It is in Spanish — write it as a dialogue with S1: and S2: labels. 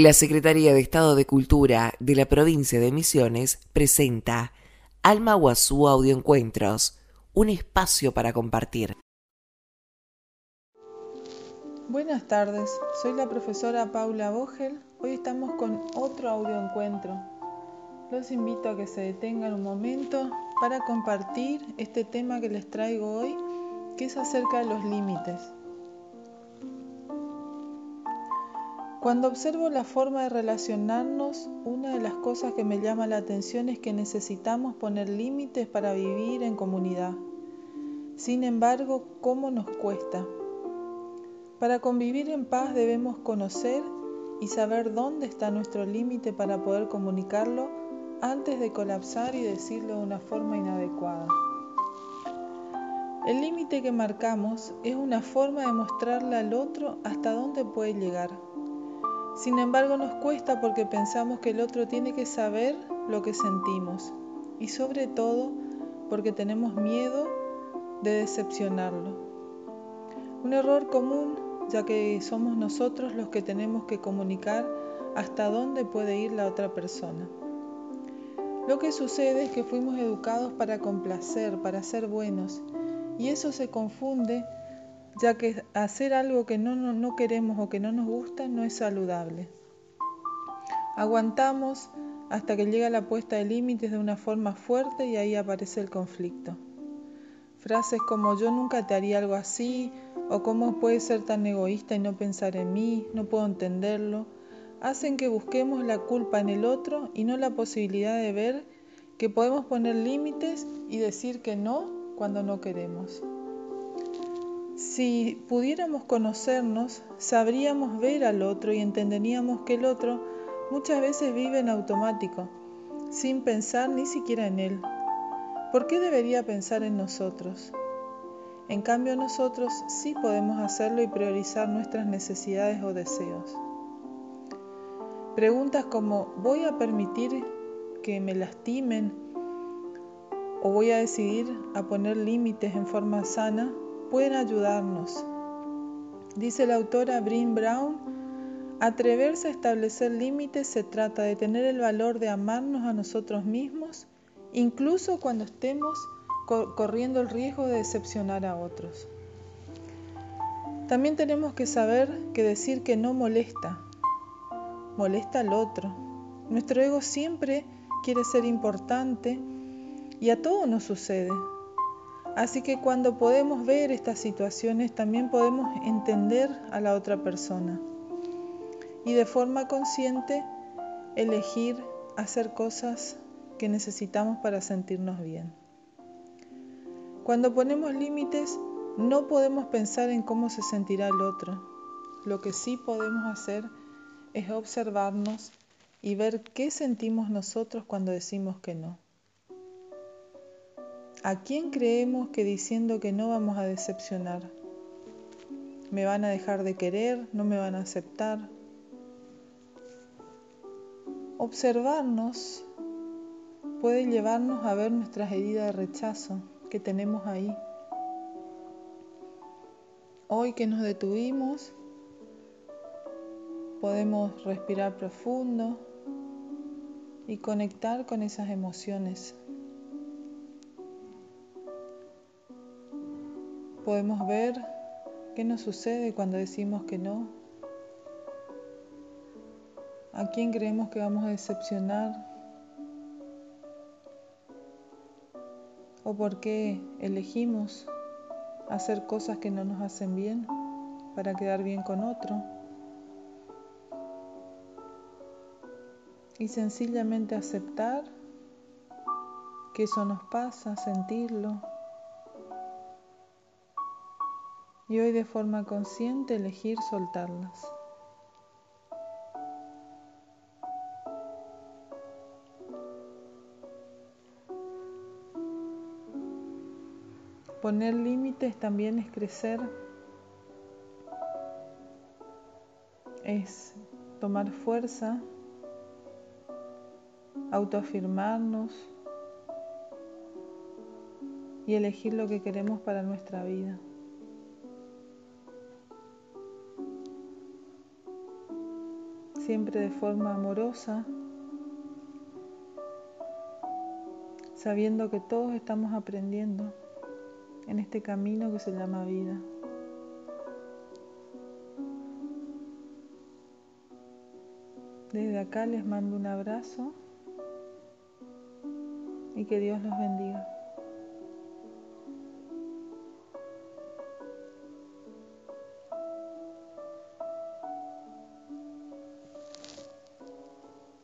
S1: La Secretaría de Estado de Cultura de la provincia de Misiones presenta Alma Guazú Audioencuentros, un espacio para compartir.
S2: Buenas tardes, soy la profesora Paula Vogel. Hoy estamos con otro audioencuentro. Los invito a que se detengan un momento para compartir este tema que les traigo hoy, que es acerca de los límites. Cuando observo la forma de relacionarnos, una de las cosas que me llama la atención es que necesitamos poner límites para vivir en comunidad. Sin embargo, ¿cómo nos cuesta? Para convivir en paz debemos conocer y saber dónde está nuestro límite para poder comunicarlo antes de colapsar y decirlo de una forma inadecuada. El límite que marcamos es una forma de mostrarle al otro hasta dónde puede llegar sin embargo, nos cuesta porque pensamos que el otro tiene que saber lo que sentimos y sobre todo porque tenemos miedo de decepcionarlo. Un error común ya que somos nosotros los que tenemos que comunicar hasta dónde puede ir la otra persona. Lo que sucede es que fuimos educados para complacer, para ser buenos, y eso se confunde ya que hacer algo que no, queremos o que no nos gusta no es saludable. Aguantamos hasta que llega la puesta de límites de una forma fuerte y ahí aparece el conflicto. Frases como yo nunca te haría algo así o cómo puedes ser tan egoísta y no pensar en mí, no puedo entenderlo, hacen que busquemos la culpa en el otro y no la posibilidad de ver que podemos poner límites y decir que no cuando no queremos. Si pudiéramos conocernos, sabríamos ver al otro y entenderíamos que el otro muchas veces vive en automático, sin pensar ni siquiera en él. ¿Por qué debería pensar en nosotros? En cambio nosotros sí podemos hacerlo y priorizar nuestras necesidades o deseos. Preguntas como ¿voy a permitir que me lastimen? ¿O voy a decidir a poner límites en forma sana? Pueden ayudarnos. Dice la autora Bryn Brown, atreverse a establecer límites se trata de tener el valor de amarnos a nosotros mismos, incluso cuando estemos corriendo el riesgo de decepcionar a otros. También tenemos que saber que decir que no molesta, molesta al otro. Nuestro ego siempre quiere ser importante y a todo nos sucede. Así que cuando podemos ver estas situaciones también podemos entender a la otra persona y de forma consciente elegir hacer cosas que necesitamos para sentirnos bien. Cuando ponemos límites no podemos pensar en cómo se sentirá el otro. Lo que sí podemos hacer es observarnos y ver qué sentimos nosotros cuando decimos que no. ¿A quién creemos que diciendo que no vamos a decepcionar? ¿Me van a dejar de querer? ¿No me van a aceptar? Observarnos puede llevarnos a ver nuestras heridas de rechazo que tenemos ahí. Hoy que nos detuvimos, podemos respirar profundo y conectar con esas emociones podemos ver qué nos sucede cuando decimos que no. ¿A quién creemos que vamos a decepcionar? ¿O por qué elegimos hacer cosas que no nos hacen bien para quedar bien con otro? Y sencillamente aceptar que eso nos pasa, sentirlo, y hoy de forma consciente elegir soltarlas. Poner límites también es crecer, es tomar fuerza, autoafirmarnos y elegir lo que queremos para nuestra vida. Siempre de forma amorosa, sabiendo que todos estamos aprendiendo en este camino que se llama vida. Desde acá les mando un abrazo y que Dios los bendiga.